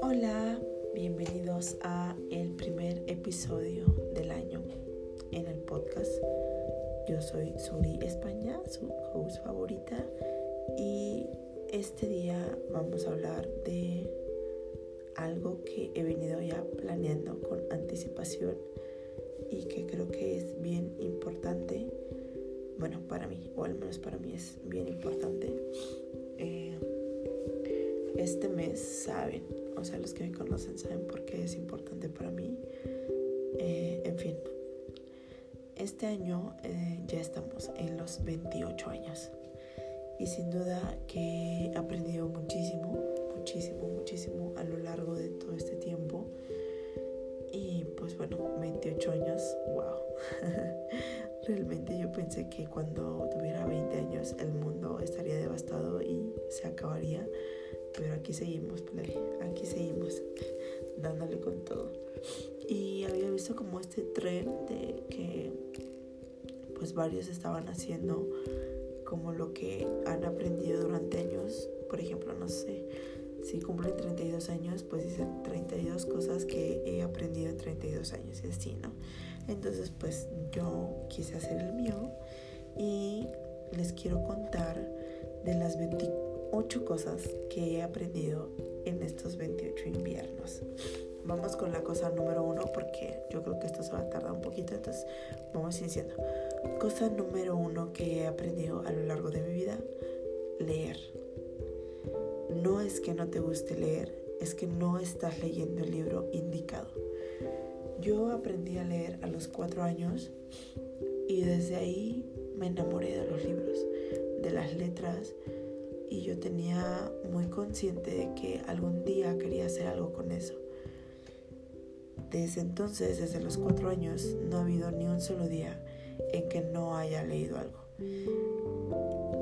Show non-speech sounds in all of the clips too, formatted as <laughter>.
Hola, bienvenidos a el primer episodio del año en el podcast. Yo soy Suri España, su host favorita, y este día vamos a hablar de algo que he venido ya planeando con anticipación y que creo que es bien importante, bueno, para mí, o al menos para mí es bien importante. Eh, este mes saben, o sea, los que me conocen saben por qué es importante para mí. Eh, en fin, este año eh, ya estamos en los 28 años y sin duda que he aprendido muchísimo, muchísimo, muchísimo a lo largo de todo este tiempo. Y pues bueno, 28 años. Realmente yo pensé que cuando tuviera 20 años el mundo estaría devastado y se acabaría. Pero aquí seguimos, play. Aquí seguimos, <laughs> dándole con todo. Y había visto como este tren de que pues varios estaban haciendo como lo que han aprendido durante años. Por ejemplo, no sé, si cumplen 32 años, pues dicen 32 cosas que he aprendido en 32 años y así, ¿no? Entonces, pues yo quise hacer el mío y les quiero contar de las 28 cosas que he aprendido en estos 28 inviernos. Vamos con la cosa número uno porque yo creo que esto se va a tardar un poquito, entonces vamos iniciando. Cosa número uno que he aprendido a lo largo de mi vida, leer. No es que no te guste leer, es que no estás leyendo el libro indicado. Yo aprendí a leer a los cuatro años y desde ahí me enamoré de los libros, de las letras y yo tenía muy consciente de que algún día quería hacer algo con eso. Desde entonces, desde los cuatro años, no ha habido ni un solo día en que no haya leído algo.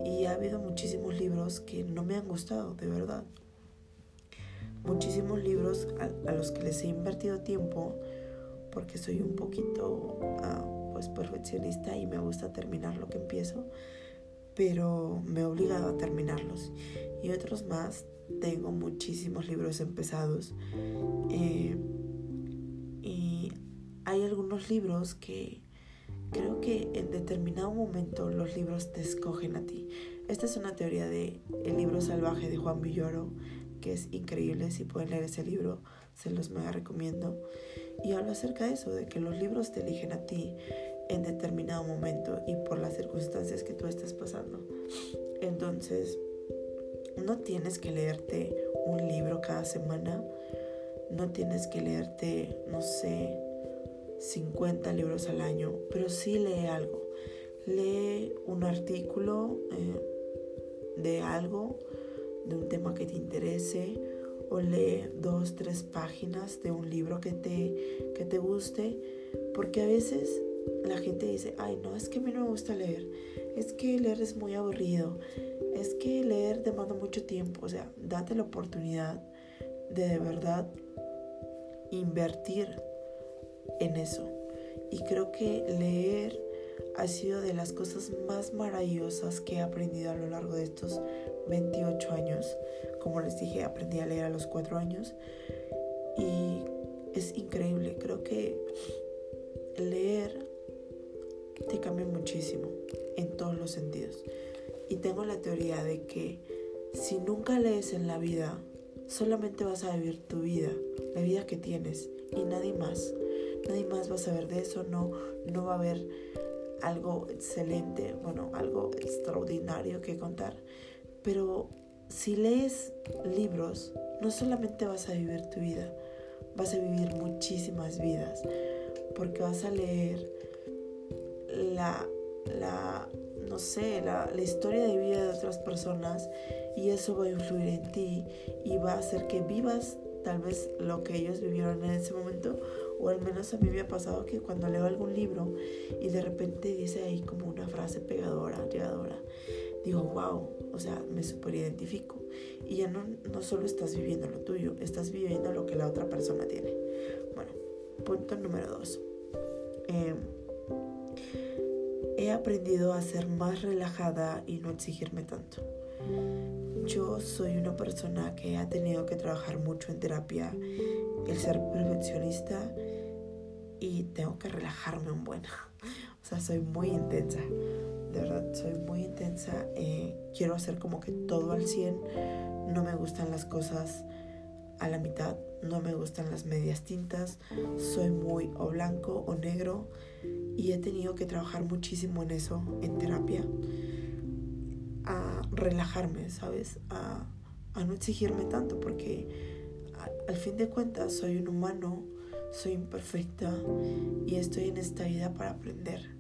Y ha habido muchísimos libros que no me han gustado, de verdad. Muchísimos libros a, los que les he invertido tiempo porque soy un poquito ah, pues perfeccionista y me gusta terminar lo que empiezo, pero me he obligado a terminarlos. Y otros más, tengo muchísimos libros empezados. Eh, y hay algunos libros que creo que en determinado momento los libros te escogen a ti. Esta es una teoría de El libro salvaje de Juan Villoro, que es increíble. Si pueden leer ese libro, se los mega recomiendo. Y habla acerca de eso, de que los libros te eligen a ti en determinado momento y por las circunstancias que tú estás pasando. Entonces, no tienes que leerte un libro cada semana no tienes que leerte, no sé, 50 libros al año, pero sí lee algo. Lee un artículo eh, de algo, de un tema que te interese, o lee dos, tres páginas de un libro que te, que te guste, porque a veces la gente dice, ay, no, es que a mí no me gusta leer, es que leer es muy aburrido, es que leer demanda mucho tiempo, o sea, date la oportunidad de de verdad invertir en eso. Y creo que leer ha sido de las cosas más maravillosas que he aprendido a lo largo de estos 28 años. Como les dije, aprendí a leer a los 4 años y es increíble. Creo que leer te cambia muchísimo en todos los sentidos. Y tengo la teoría de que si nunca lees en la vida, solamente vas a vivir tu vida, la vida que tienes y nadie más. Nadie más va a saber de eso, no, no va a haber algo excelente, bueno, algo extraordinario que contar. Pero si lees libros, no solamente vas a vivir tu vida, vas a vivir muchísimas vidas, porque vas a leer la, la no sé, la, la historia de vida de otras personas y eso va a influir en ti y va a hacer que vivas tal vez lo que ellos vivieron en ese momento o al menos a mí me ha pasado que cuando leo algún libro y de repente dice ahí como una frase pegadora, llegadora, digo, wow, o sea, me super identifico. Y ya no, no solo estás viviendo lo tuyo, estás viviendo lo que la otra persona tiene. Bueno, punto número dos. He he aprendido a ser más relajada y no exigirme tanto. Yo soy una persona que ha tenido que trabajar mucho en terapia, el ser perfeccionista y tengo que relajarme un buen. <laughs> O sea, soy muy intensa. De verdad, soy muy intensa. Eh, quiero hacer como que todo al 100. No me gustan las cosas a la mitad. No me gustan las medias tintas. Soy muy o blanco o negro. Y he tenido que trabajar muchísimo en eso, en terapia. A relajarme, ¿sabes? A, a no exigirme tanto. Porque al fin de cuentas soy un humano. Soy imperfecta. Y estoy en esta vida para aprender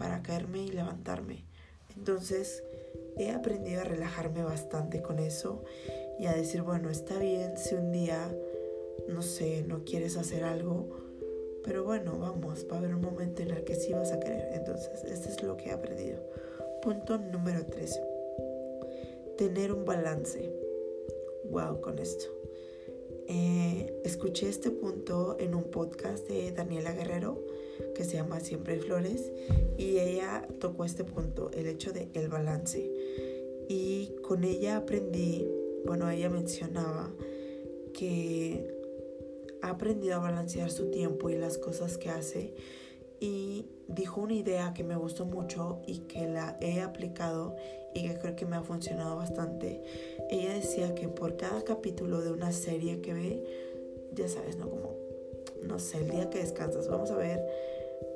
para caerme y levantarme. Entonces he aprendido a relajarme bastante con eso y a decir, bueno, está bien si un día, no sé, no quieres hacer algo, pero bueno, vamos, va a haber un momento en el que sí vas a querer. Entonces, esto es lo que he aprendido. Punto número 3. Tener un balance. Wow, con esto. Eh, escuché este punto en un podcast de Daniela Guerrero que se llama Siempre Flores y ella tocó este punto, el hecho de el balance. Y con ella aprendí, bueno, ella mencionaba que ha aprendido a balancear su tiempo y las cosas que hace y dijo una idea que me gustó mucho y que la he aplicado y que creo que me ha funcionado bastante. Ella decía que por cada capítulo de una serie que ve, ya sabes, ¿no? Como, no sé, el día que descansas, vamos a ver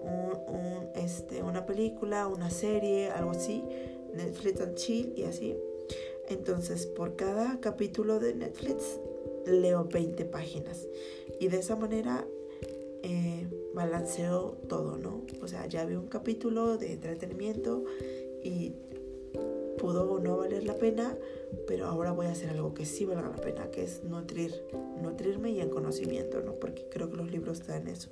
un, este, una película, una serie, algo así, Netflix and chill y así. Entonces, por cada capítulo de Netflix leo 20 páginas y de esa manera eh, balanceo todo, ¿no? O sea, ya vi un capítulo de entretenimiento y pudo no valer la pena, pero ahora voy a hacer algo que sí valga la pena, que es nutrir, nutrirme y en conocimiento, ¿no? Porque creo que los libros dan eso.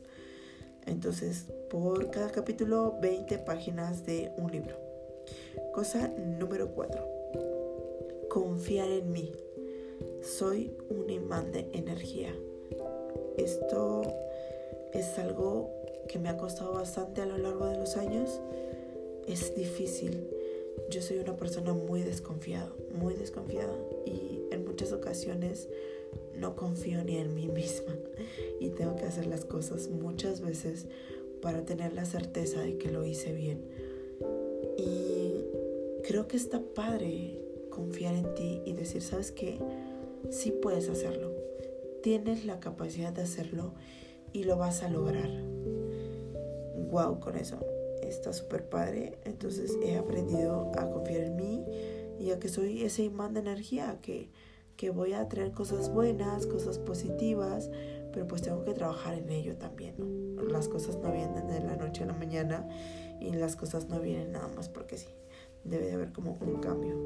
Entonces, por cada capítulo, 20 páginas de un libro. Cosa número 4. Confiar en mí. Soy un imán de energía. Esto es algo que me ha costado bastante a lo largo de los años. Es difícil. Yo soy una persona muy desconfiada, muy desconfiada y en muchas ocasiones no confío ni en mí <laughs> misma y tengo que hacer las cosas muchas veces para tener la certeza de que lo hice bien. Y creo que está padre confiar en ti y decir, ¿sabes qué? Sí puedes hacerlo. Tienes la capacidad de hacerlo y lo vas a lograr. Wow, con eso. Está súper padre. Entonces he aprendido a confiar en mí y a que soy ese imán de energía que que voy a traer cosas buenas, cosas positivas, pero pues tengo que trabajar en ello también. Las cosas no vienen de la noche a la mañana y las cosas no vienen nada más porque sí. Debe de haber como un cambio.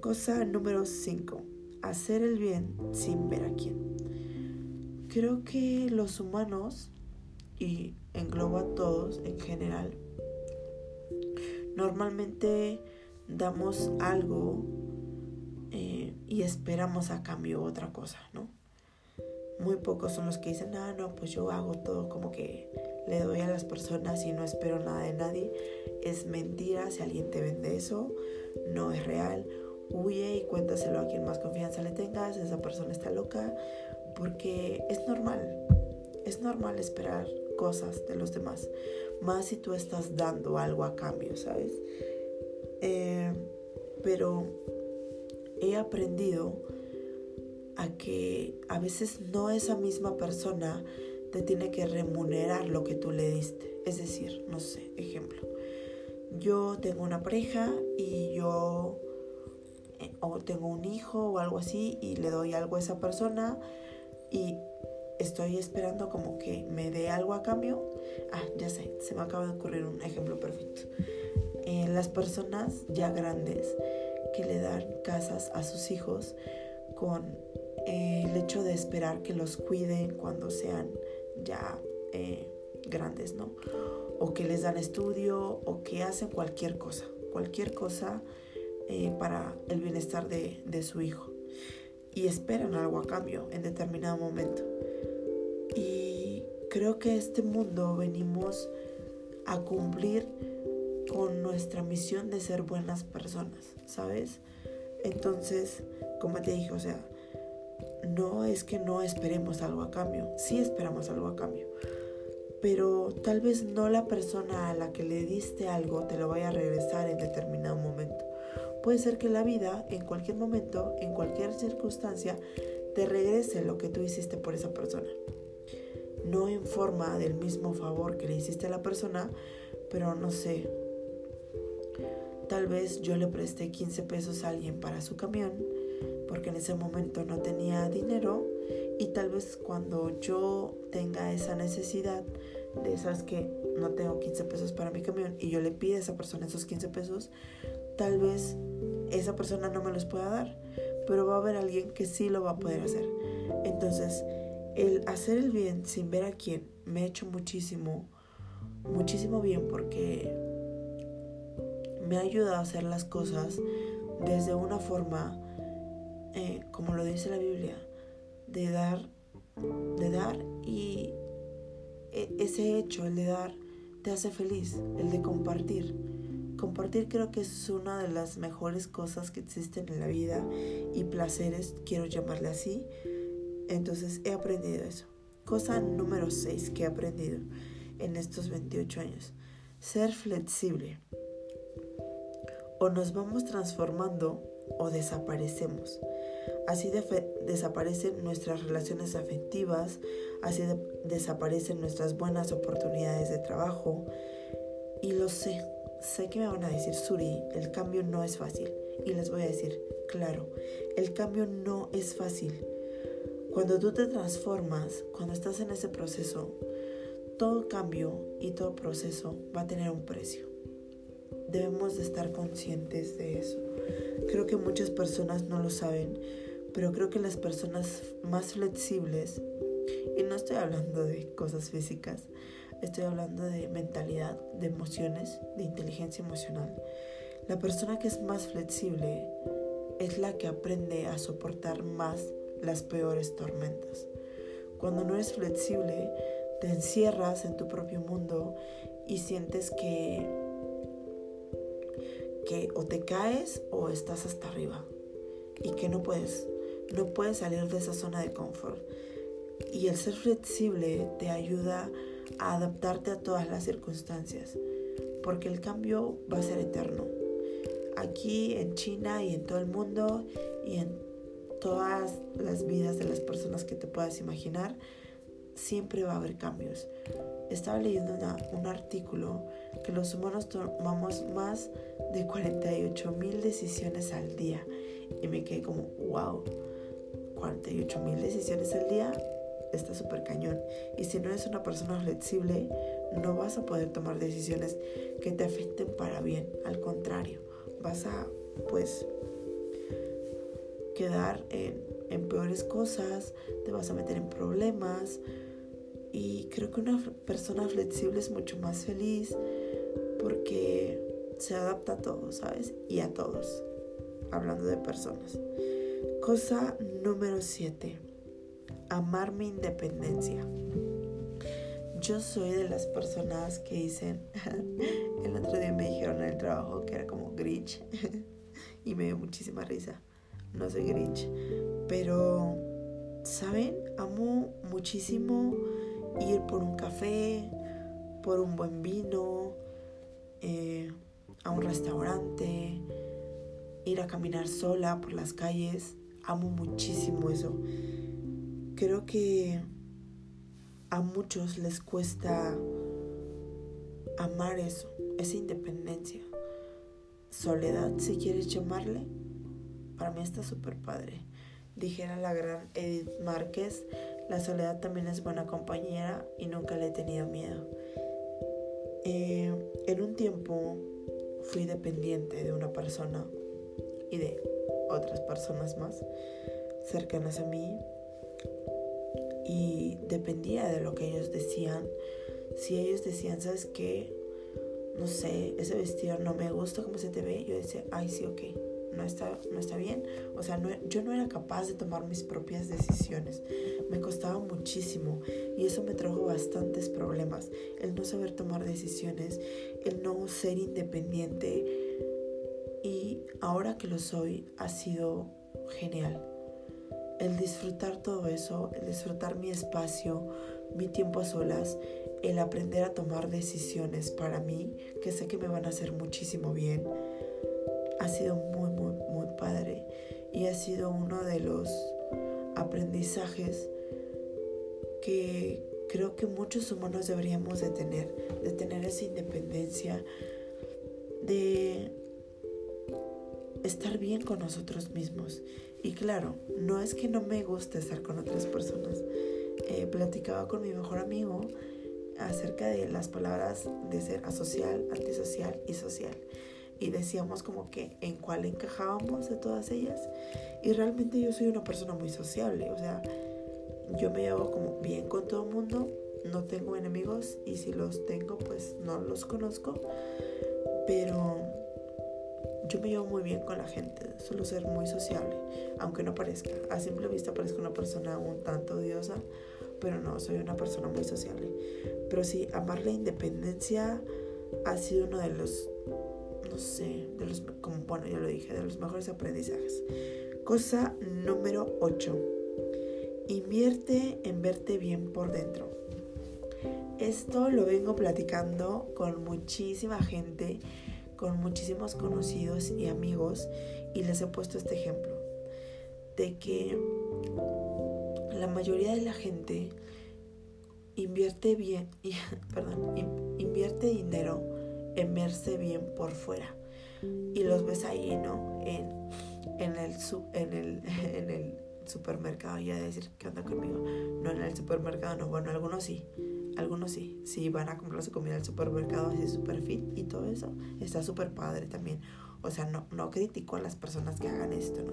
Cosa número 5. Hacer el bien sin ver a quién. Creo que los humanos, y engloba a todos en general, normalmente damos algo y esperamos a cambio otra cosa, ¿no? Muy pocos son los que dicen, ah, no, pues yo hago todo como que le doy a las personas y no espero nada de nadie. Es mentira si alguien te vende eso, no es real. Huye y cuéntaselo a quien más confianza le tengas, esa persona está loca, porque es normal, es normal esperar cosas de los demás, más si tú estás dando algo a cambio, ¿sabes? Eh, pero he aprendido a que a veces no esa misma persona te tiene que remunerar lo que tú le diste. Es decir, no sé, ejemplo, yo tengo una pareja y yo eh, o tengo un hijo o algo así y le doy algo a esa persona y estoy esperando como que me dé algo a cambio. Ah, ya sé, se me acaba de ocurrir un ejemplo perfecto. Eh, las personas ya grandes que le dan casas a sus hijos con eh, el hecho de esperar que los cuiden cuando sean ya eh, grandes, ¿no? O que les dan estudio o que hacen cualquier cosa, cualquier cosa para el bienestar de, de su hijo. Y esperan algo a cambio en determinado momento. Y creo que este mundo venimos a cumplir con nuestra misión de ser buenas personas, ¿sabes? Entonces, como te dije, o sea, no es que no esperemos algo a cambio, sí esperamos algo a cambio, pero tal vez no la persona a la que le diste algo te lo vaya a regresar en determinado momento. Puede ser que la vida, en cualquier momento, en cualquier circunstancia, te regrese lo que tú hiciste por esa persona. No en forma del mismo favor que le hiciste a la persona, pero no sé. Tal vez yo le presté 15 pesos a alguien para su camión, porque en ese momento no tenía dinero y tal vez cuando yo tenga esa necesidad de esas que no tengo 15 pesos para mi camión y yo le pido a esa persona esos 15 pesos, tal vez esa persona no me los pueda dar, pero va a haber alguien que sí lo va a poder hacer. Entonces, el hacer el bien sin ver a quién me ha hecho muchísimo, muchísimo bien porque me ha ayudado a hacer las cosas desde una forma, eh, como lo dice la Biblia, de dar, de dar y e, ese hecho, el de dar, te hace feliz, el de compartir. Compartir creo que es una de las mejores cosas que existen en la vida y placeres, quiero llamarle así. Entonces he aprendido eso. Cosa número 6 que he aprendido en estos 28 años. Ser flexible. O nos vamos transformando o desaparecemos. Así desaparecen nuestras relaciones afectivas, así desaparecen nuestras buenas oportunidades de trabajo. Y lo sé, sé que me van a decir, Suri, el cambio no es fácil. Y les voy a decir, claro, el cambio no es fácil. Cuando tú te transformas, cuando estás en ese proceso, todo cambio y todo proceso va a tener un precio. Debemos de estar conscientes de eso. Creo que muchas personas no lo saben, pero creo que las personas más flexibles, y no estoy hablando de cosas físicas, estoy hablando de mentalidad, de emociones, de inteligencia emocional. La persona que es más flexible es la que aprende a soportar más las peores tormentas. Cuando no eres flexible, te encierras en tu propio mundo y sientes que que o te caes o estás hasta arriba y que no puedes no puedes salir de esa zona de confort. Y el ser flexible te ayuda a adaptarte a todas las circunstancias, porque el cambio va a ser eterno. Aquí en China y en todo el mundo y en todas las vidas de las personas que te puedas imaginar, siempre va a haber cambios. Estaba leyendo un artículo que los humanos tomamos más de 48 mil decisiones al día y me quedé como, wow 48 mil decisiones al día, está súper cañón. Y si no eres una persona flexible, no vas a poder tomar decisiones que te afecten para bien. Al contrario, vas a, pues, quedar en, en peores cosas, te vas a meter en problemas. Y creo que una persona flexible es mucho más feliz porque se adapta a todos, ¿sabes? Y a todos, hablando de personas. Cosa número 7. Amar mi independencia. Yo soy de las personas que dicen, <laughs> el otro día me dijeron en el trabajo que era como Grinch <laughs> y me dio muchísima risa. No soy Grinch, pero, ¿saben? Amo muchísimo ir por un café, por un buen vino, eh, a un restaurante, ir a caminar sola por las calles amo muchísimo eso. Creo que a muchos les cuesta amar eso, esa independencia. Soledad, si quieres llamarle, para mí está súper padre. Dijera la gran Edith Márquez, la soledad también es buena compañera y nunca le he tenido miedo. Eh, en un tiempo fui dependiente de una persona y de otras personas más cercanas a mí y dependía de lo que ellos decían. Si ellos decían, ¿sabes qué? No sé, ese vestido no me gusta como se te ve, yo decía, ay, sí, ok, no está, no está bien. O sea, no, yo no era capaz de tomar mis propias decisiones. Me costaba muchísimo y eso me trajo bastantes problemas. El no saber tomar decisiones, el no ser independiente. Y ahora que lo soy, ha sido genial. El disfrutar todo eso, el disfrutar mi espacio, mi tiempo a solas, el aprender a tomar decisiones para mí, que sé que me van a hacer muchísimo bien, ha sido muy, padre. Y ha sido uno de los aprendizajes que creo que muchos humanos deberíamos de tener, de tener esa independencia, de estar bien con nosotros mismos. Y claro, no es que no me guste estar con otras personas. Eh, platicaba con mi mejor amigo acerca de las palabras de ser asocial, antisocial y social. Y decíamos como que en cuál encajábamos de todas ellas. Y realmente yo soy una persona muy sociable. O sea, yo me llevo como bien con todo el mundo. No tengo enemigos y si los tengo pues no los conozco. Pero yo me llevo muy bien con la gente, suelo ser muy sociable, aunque no parezca. A simple vista parezco una persona un tanto odiosa, pero no, soy una persona muy sociable. Pero sí, amar la independencia ha sido uno de los, sé, de los, como bueno, ya lo dije, de los mejores aprendizajes. Cosa número 8. Invierte en verte bien por dentro. Esto lo vengo platicando con muchísima gente con muchísimos conocidos y amigos y les he puesto este ejemplo de que la mayoría de la gente invierte bien, <laughs> perdón, invierte dinero en verse bien por fuera y los ves ahí, ¿no? En, en, el, en, el, <laughs> en el supermercado, ya decir, ¿qué onda conmigo? No en el supermercado, no, bueno, algunos sí, algunos sí, sí van a comprar su comida al supermercado así super fit y todo eso. Está súper padre también. O sea, no, no critico a las personas que hagan esto, ¿no?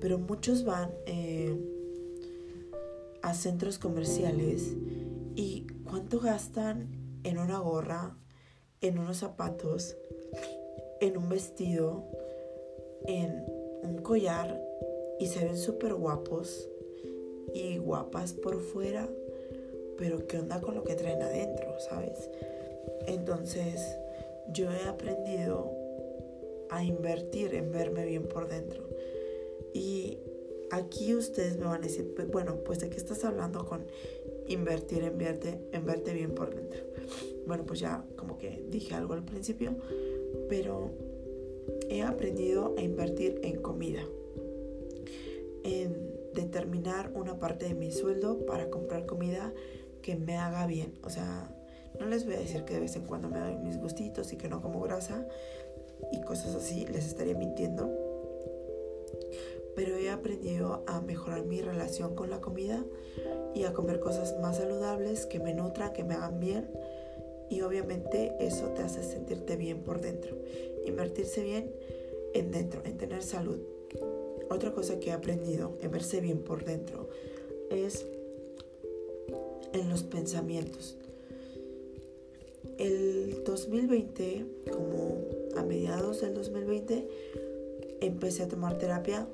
Pero muchos van eh, a centros comerciales y cuánto gastan en una gorra, en unos zapatos, en un vestido, en un collar y se ven súper guapos y guapas por fuera pero ¿qué onda con lo que traen adentro, sabes? Entonces, yo he aprendido a invertir en verme bien por dentro. Y aquí ustedes me van a decir, pues, bueno, pues de qué estás hablando con invertir en verte, en verte bien por dentro. Bueno, pues ya como que dije algo al principio, pero he aprendido a invertir en comida, en determinar una parte de mi sueldo para comprar comida que me haga bien. O sea, no les voy a decir que de vez en cuando me doy mis gustitos y que no como grasa y cosas así, les estaría mintiendo. Pero he aprendido a mejorar mi relación con la comida y a comer cosas más saludables que me nutran, que me hagan bien. Y obviamente eso te hace sentirte bien por dentro. Invertirse bien en dentro, en tener salud. Otra cosa que he aprendido en verse bien por dentro es en los pensamientos. El 2020, como a mediados del 2020, empecé a tomar terapia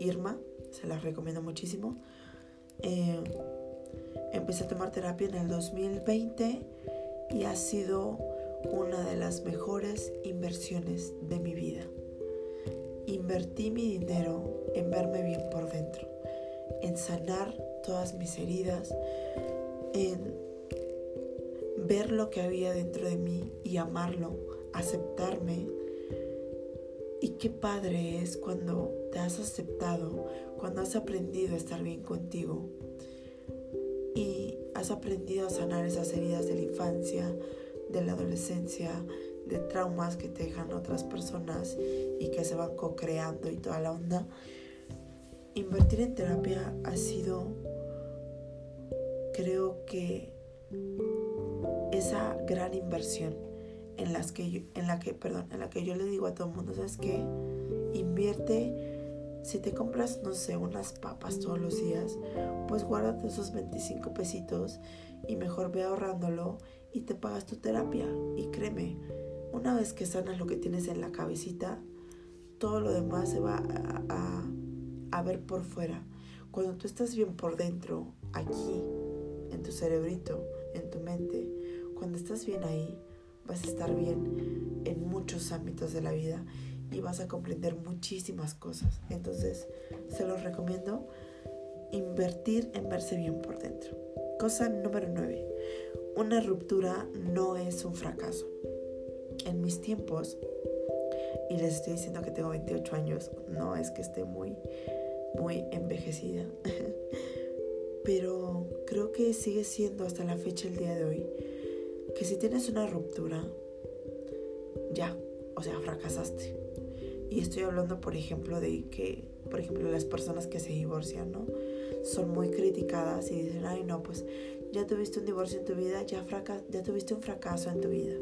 Irma, se la recomiendo muchísimo. Eh, empecé a tomar terapia en el 2020 y ha sido una de las mejores inversiones de mi vida. Invertí mi dinero en verme bien por dentro en sanar todas mis heridas, en ver lo que había dentro de mí y amarlo, aceptarme. Y qué padre es cuando te has aceptado, cuando has aprendido a estar bien contigo. Y has aprendido a sanar esas heridas de la infancia, de la adolescencia, de traumas que te dejan otras personas y que se van co-creando y toda la onda. Invertir en terapia ha sido, creo que, esa gran inversión en, las que en, la que, perdón, en la que yo le digo a todo el mundo, ¿sabes qué? Invierte, si te compras, no sé, unas papas todos los días, pues guárdate esos 25 pesitos y mejor ve ahorrándolo y te pagas tu terapia. Y créeme, Una vez que sanas lo que tienes en la cabecita, todo lo demás se va a, a, ver por fuera. Cuando tú estás bien por dentro, aquí, en tu cerebrito, en tu mente, cuando estás bien ahí, vas a estar bien en muchos ámbitos de la vida y vas a comprender muchísimas cosas. Entonces, se los recomiendo invertir en verse bien por dentro. Cosa número 9. Una ruptura no es un fracaso. En mis tiempos, y les estoy diciendo que tengo 28 años, no es que esté muy, muy envejecida, <laughs> pero creo que sigue siendo hasta la fecha el día de hoy que si tienes una ruptura, ya, o sea, fracasaste. Y estoy hablando, por ejemplo, de que, por ejemplo, las personas que se divorcian, ¿no? Son muy criticadas y dicen, ay, no, pues ya tuviste un divorcio en tu vida, ya, ya tuviste un fracaso en tu vida.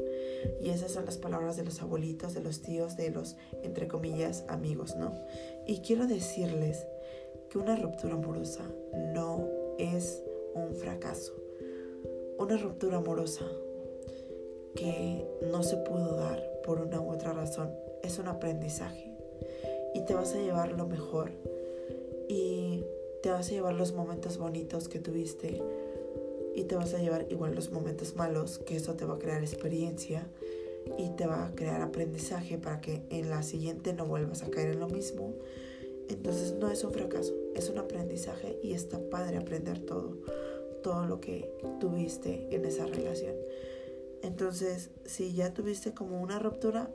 Y esas son las palabras de los abuelitos, de los tíos, de los, entre comillas, amigos, ¿no? Y quiero decirles que una ruptura amorosa no es un fracaso. Una ruptura amorosa que no se pudo dar por una u otra razón. Es un aprendizaje. Y te vas a llevar lo mejor. Y te vas a llevar los momentos bonitos que tuviste. Y te vas a llevar igual los momentos malos que eso te va a crear experiencia. Y te va a crear aprendizaje para que en la siguiente no vuelvas a caer en lo mismo. Entonces no es un fracaso, es un aprendizaje y está padre aprender todo, todo lo que tuviste en esa relación. Entonces, si ya tuviste como una ruptura,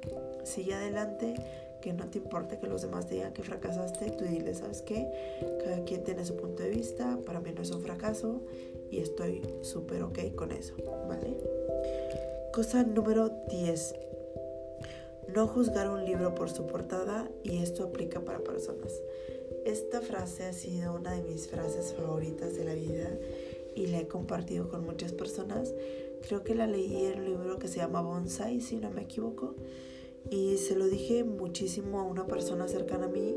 sigue adelante, que no te importe que los demás digan que fracasaste, tú dile, ¿sabes qué? Cada quien tiene su punto de vista, para mí no es un fracaso y estoy súper ok con eso, ¿vale? Cosa número 10. No juzgar un libro por su portada y esto aplica para personas. Esta frase ha sido una de mis frases favoritas de la vida y la he compartido con muchas personas Creo que la leí en un libro que se llama Bonsai, si no me equivoco. Y se lo dije muchísimo a una persona cercana a mí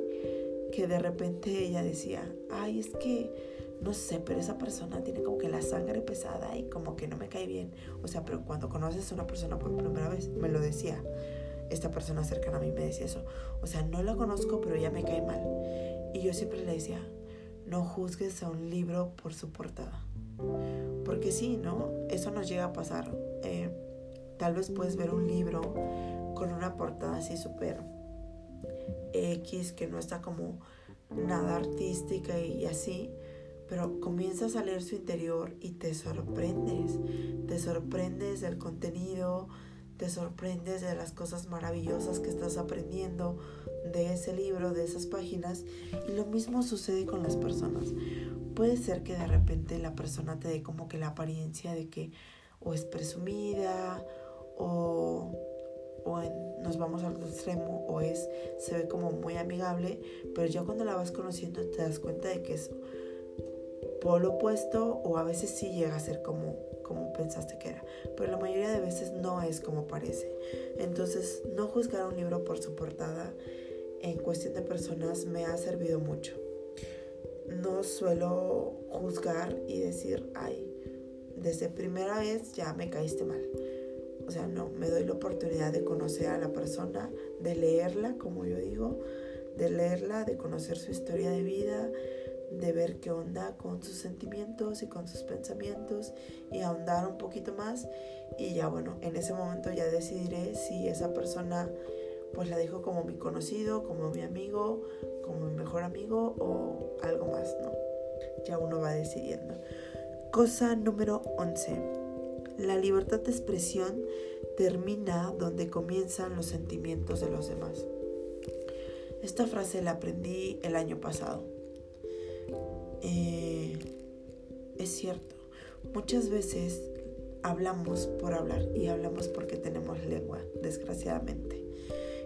que de repente ella decía, ay, es que no sé, pero esa persona tiene como que la sangre pesada y como que no me cae bien. O sea, pero cuando conoces a una persona por primera vez, me lo decía. Esta persona cercana a mí me decía eso. O sea, no la conozco, pero ella me cae mal. Y yo siempre le decía, no juzgues a un libro por su portada. Porque sí, ¿no? Eso nos llega a pasar. Eh, tal vez puedes ver un libro con una portada así súper X, que no está como nada artística y así, pero comienzas a leer su interior y te sorprendes. Te sorprendes del contenido, te sorprendes de las cosas maravillosas que estás aprendiendo de ese libro, de esas páginas. Y lo mismo sucede con las personas puede ser que de repente la persona te dé como que la apariencia de que o es presumida o, o nos vamos al extremo o es se ve como muy amigable, pero ya cuando la vas conociendo te das cuenta de que es polo opuesto o a veces sí llega a ser como como pensaste que era, pero la mayoría de veces no es como parece. Entonces, no juzgar un libro por su portada en cuestión de personas me ha servido mucho no suelo juzgar y decir, ay, desde primera vez ya me caíste mal. O sea, no, me doy la oportunidad de conocer a la persona, de leerla, como yo digo, de leerla, de conocer su historia de vida, de ver qué onda con sus sentimientos y con sus pensamientos y ahondar un poquito más. Y ya bueno, en ese momento ya decidiré si esa persona pues la dejo como mi conocido, como mi amigo, como mi mejor amigo o algo más, ¿no? Ya uno va decidiendo. Cosa número 11. La libertad de expresión termina donde comienzan los sentimientos de los demás. Esta frase la aprendí el año pasado. Eh, es cierto, muchas veces hablamos por hablar y hablamos porque tenemos lengua, desgraciadamente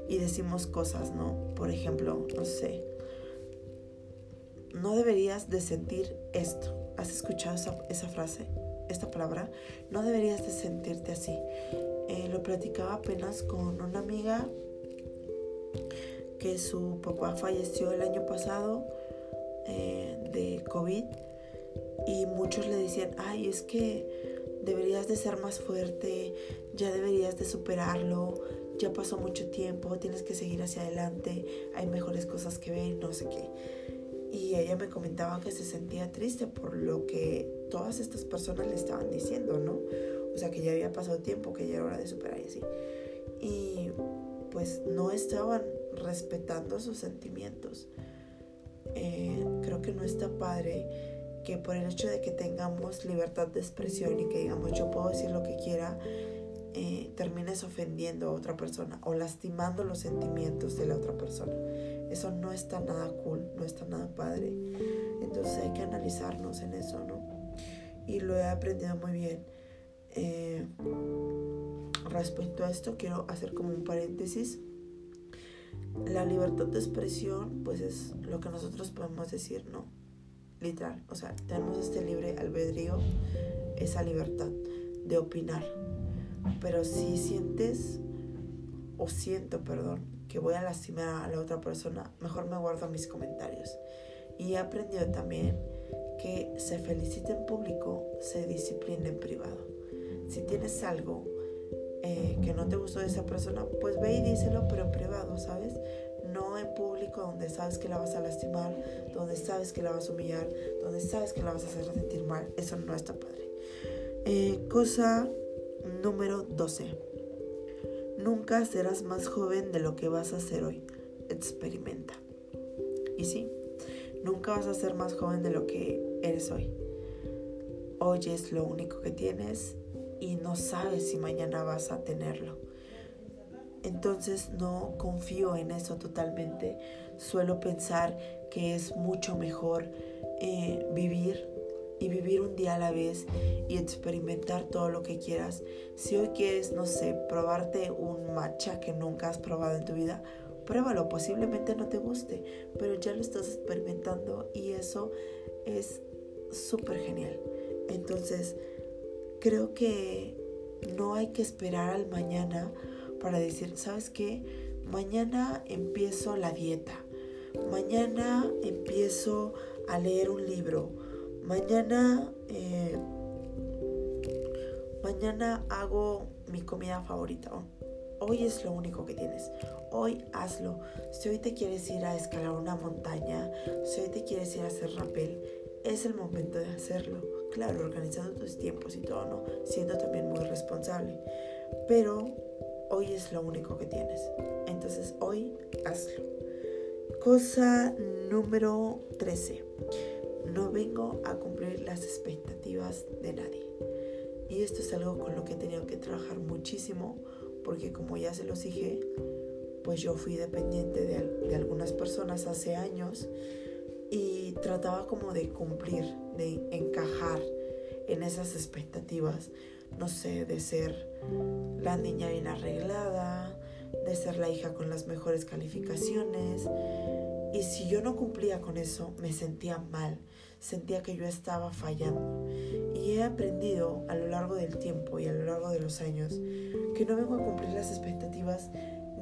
y decimos cosas, ¿no? Por ejemplo, no sé, no deberías de sentir esto. ¿Has escuchado esa, frase, esta palabra? No deberías de sentirte así. Eh, lo platicaba apenas con una amiga que su papá falleció el año pasado eh, de COVID y muchos le decían, ay, es que deberías de ser más fuerte, ya deberías de superarlo, ya pasó mucho tiempo, tienes que seguir hacia adelante, hay mejores cosas que ver, no sé qué. Y ella me comentaba que se sentía triste por lo que todas estas personas le estaban diciendo, ¿no? O sea, que ya había pasado tiempo, que ya era hora de superar y así. Y pues no estaban respetando sus sentimientos. Eh, creo que no está padre que por el hecho de que tengamos libertad de expresión y que digamos yo puedo decir lo que quiera, eh, termines ofendiendo a otra persona o lastimando los sentimientos de la otra persona. Eso no está nada cool, no está nada padre. Entonces hay que analizarnos en eso, ¿no? Y lo he aprendido muy bien. Eh, respecto a esto, quiero hacer como un paréntesis. La libertad de expresión, pues es lo que nosotros podemos decir, ¿no? literal, o sea, tenemos este libre albedrío, esa libertad de opinar. Pero si sientes, o siento, perdón, que voy a lastimar a la otra persona, mejor me guardo mis comentarios. Y he aprendido también que se felicite en público, se discipline en privado. Si tienes algo eh, que no te gustó de esa persona, pues ve y díselo, pero en privado, ¿sabes? no en público donde sabes que la vas a lastimar, donde sabes que la vas a humillar, donde sabes que la vas a hacer sentir mal. Eso no está padre. Eh, cosa número 12. Nunca serás más joven de lo que vas a ser hoy. Experimenta. Y sí, nunca vas a ser más joven de lo que eres hoy. Hoy es lo único que tienes y no sabes si mañana vas a tenerlo. Entonces no confío en eso totalmente. Suelo pensar que es mucho mejor eh, vivir y vivir un día a la vez y experimentar todo lo que quieras. Si hoy quieres, no sé, probarte un matcha que nunca has probado en tu vida, pruébalo. Posiblemente no te guste, pero ya lo estás experimentando y eso es súper genial. Entonces, creo que no hay que esperar al mañana para decir, ¿sabes qué? Mañana empiezo la dieta. Mañana empiezo a leer un libro. Mañana, eh, mañana hago mi comida favorita. Hoy es lo único que tienes. Hoy hazlo. Si hoy te quieres ir a escalar una montaña, si hoy te quieres ir a hacer rappel, es el momento de hacerlo. Claro, organizando tus tiempos y todo, ¿no? Siendo también muy responsable. Pero hoy es lo único que tienes. Entonces hoy hazlo. Cosa número 13. No vengo a cumplir las expectativas de nadie. Y esto es algo con lo que he tenido que trabajar muchísimo porque como ya se los dije, pues yo fui dependiente de, de algunas personas hace años y trataba como de cumplir, de encajar en esas expectativas no sé, de ser la niña bien arreglada, de ser la hija con las mejores calificaciones. Y si yo no cumplía con eso, me sentía mal, sentía que yo estaba fallando. Y he aprendido a lo largo del tiempo y a lo largo de los años que no vengo a cumplir las expectativas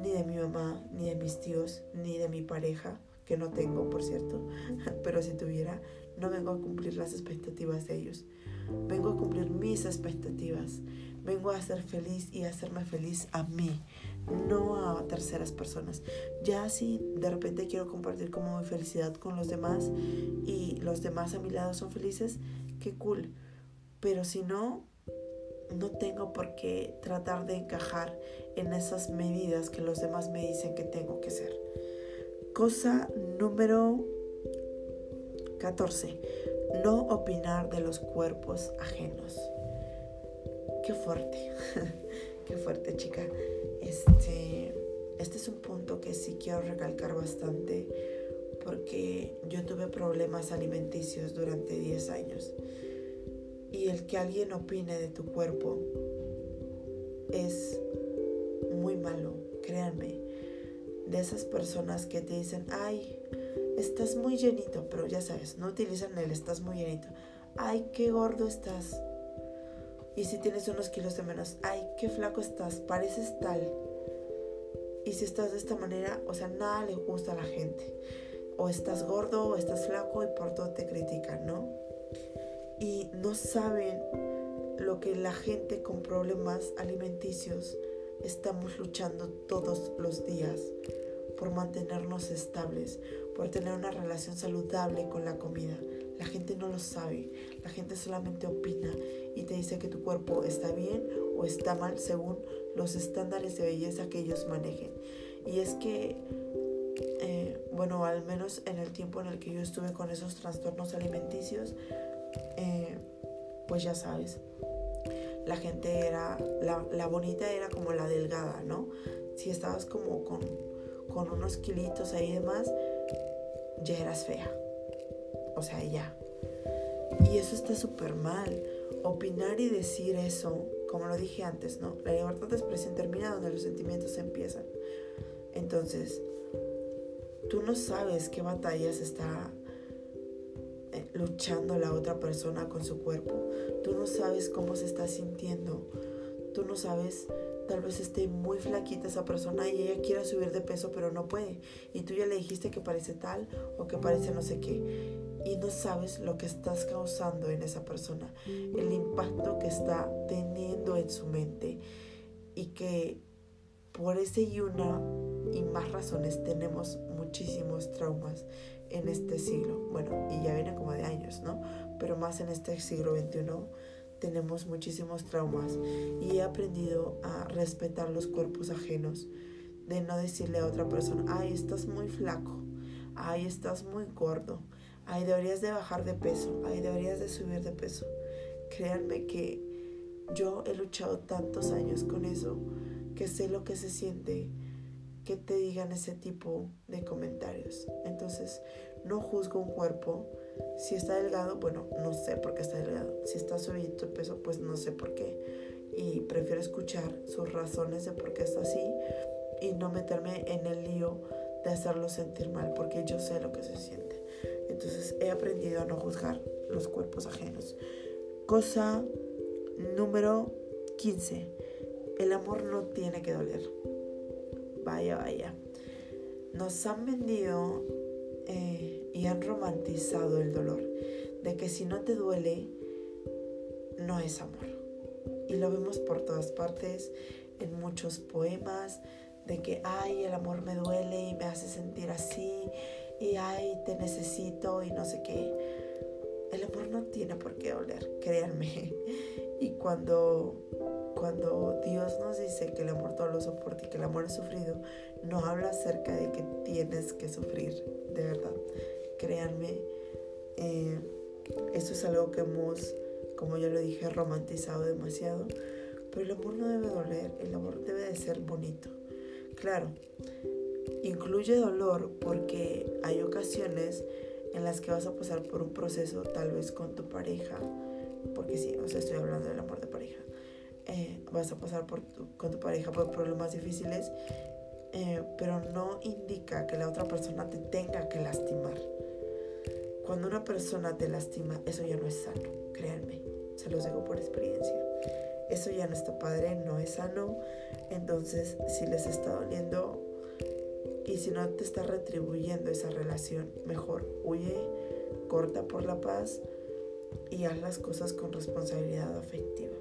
ni de mi mamá, ni de mis tíos, ni de mi pareja, que no tengo, por cierto, <laughs> pero si tuviera, no vengo a cumplir las expectativas de ellos. Vengo a cumplir mis expectativas. Vengo a ser feliz y a hacerme feliz a mí, no a terceras personas. Ya si de repente quiero compartir como mi felicidad con los demás y los demás a mi lado son felices, qué cool. Pero si no, no tengo por qué tratar de encajar en esas medidas que los demás me dicen que tengo que ser. Cosa número 14 no opinar de los cuerpos ajenos. Qué fuerte, <laughs> qué fuerte chica. Este, este es un punto que sí quiero recalcar bastante porque yo tuve problemas alimenticios durante 10 años. Y el que alguien opine de tu cuerpo es muy malo, créanme. De esas personas que te dicen, ay, estás muy llenito, pero ya sabes, no utilizan el estás muy llenito. Ay, qué gordo estás. Y si tienes unos kilos de menos, ay, qué flaco estás, pareces tal. Y si estás de esta manera, o sea, nada le gusta a la gente. O estás gordo o estás flaco y por todo te critican, ¿no? Y no saben lo que la gente con problemas alimenticios estamos luchando todos los días por mantenernos estables, por tener una relación saludable con la comida. La gente no lo sabe, la gente solamente opina y te dice que tu cuerpo está bien o está mal según los estándares de belleza que ellos manejen. Y es que, eh, bueno, al menos en el tiempo en el que yo estuve con esos trastornos alimenticios, eh, pues ya sabes, la gente era, la, la, bonita era como la delgada, ¿no? Si estabas como con, con unos kilitos ahí y demás, ya eras fea. O sea, ya. Y eso está súper mal. Opinar y decir eso, como lo dije antes, ¿no? La libertad de expresión termina donde los sentimientos empiezan. Entonces, tú no sabes qué batallas está eh, luchando la otra persona con su cuerpo. Tú no sabes cómo se está sintiendo. Tú no sabes, tal vez esté muy flaquita esa persona y ella quiera subir de peso pero no puede. Y tú ya le dijiste que parece tal o que parece no sé qué. Y no sabes lo que estás causando en esa persona. El impacto que está teniendo en su mente. Y que por ese y una y más razones tenemos muchísimos traumas en este siglo. Bueno, y ya viene como de años, ¿no? Pero más en este siglo XXI tenemos muchísimos traumas y he aprendido a respetar los cuerpos ajenos, de no decirle a otra persona, ay, estás muy flaco, ay, estás muy gordo, ay, deberías de bajar de peso, ay, deberías de subir de peso. Créanme que yo he luchado tantos años con eso que sé lo que se siente que te digan ese tipo de comentarios. Entonces, no juzgo un cuerpo. Si está delgado, bueno, no sé por qué está delgado. Si está subido de peso, pues no sé por qué. Y prefiero escuchar sus razones de por qué está así y no meterme en el lío de hacerlo sentir mal, porque yo sé lo que se siente. Entonces, he aprendido a no juzgar los cuerpos ajenos. Cosa número 15. El amor no tiene que doler vaya, vaya. Nos han vendido eh, y han romantizado el dolor, de que si no te duele, no es amor. Y lo vemos por todas partes, en muchos poemas, de que, ay, el amor me duele y me hace sentir así, y ay, te necesito y no sé qué. El amor no tiene por qué doler, créanme. <laughs> Y cuando cuando Dios nos dice que el amor todo lo soporta y que el amor es sufrido, no habla acerca de que tienes que sufrir, de verdad. Créanme, eh, es algo que hemos, como ya lo dije, romantizado demasiado. Pero el amor no debe doler, el amor debe de ser bonito. Claro, incluye dolor porque hay ocasiones en las que vas a pasar por un proceso tal vez con tu pareja, porque sí, o sea, estoy hablando del amor de pareja eh, vas a pasar por con tu pareja por problemas difíciles, eh, pero no indica que la otra persona te tenga que lastimar. Cuando una persona te lastima, eso ya no es sano, créanme, se los digo por experiencia. Eso ya no está padre, no es sano. Entonces, si les está doliendo y si no te está retribuyendo esa relación, mejor huye, corta por la paz y haz las cosas con responsabilidad afectiva.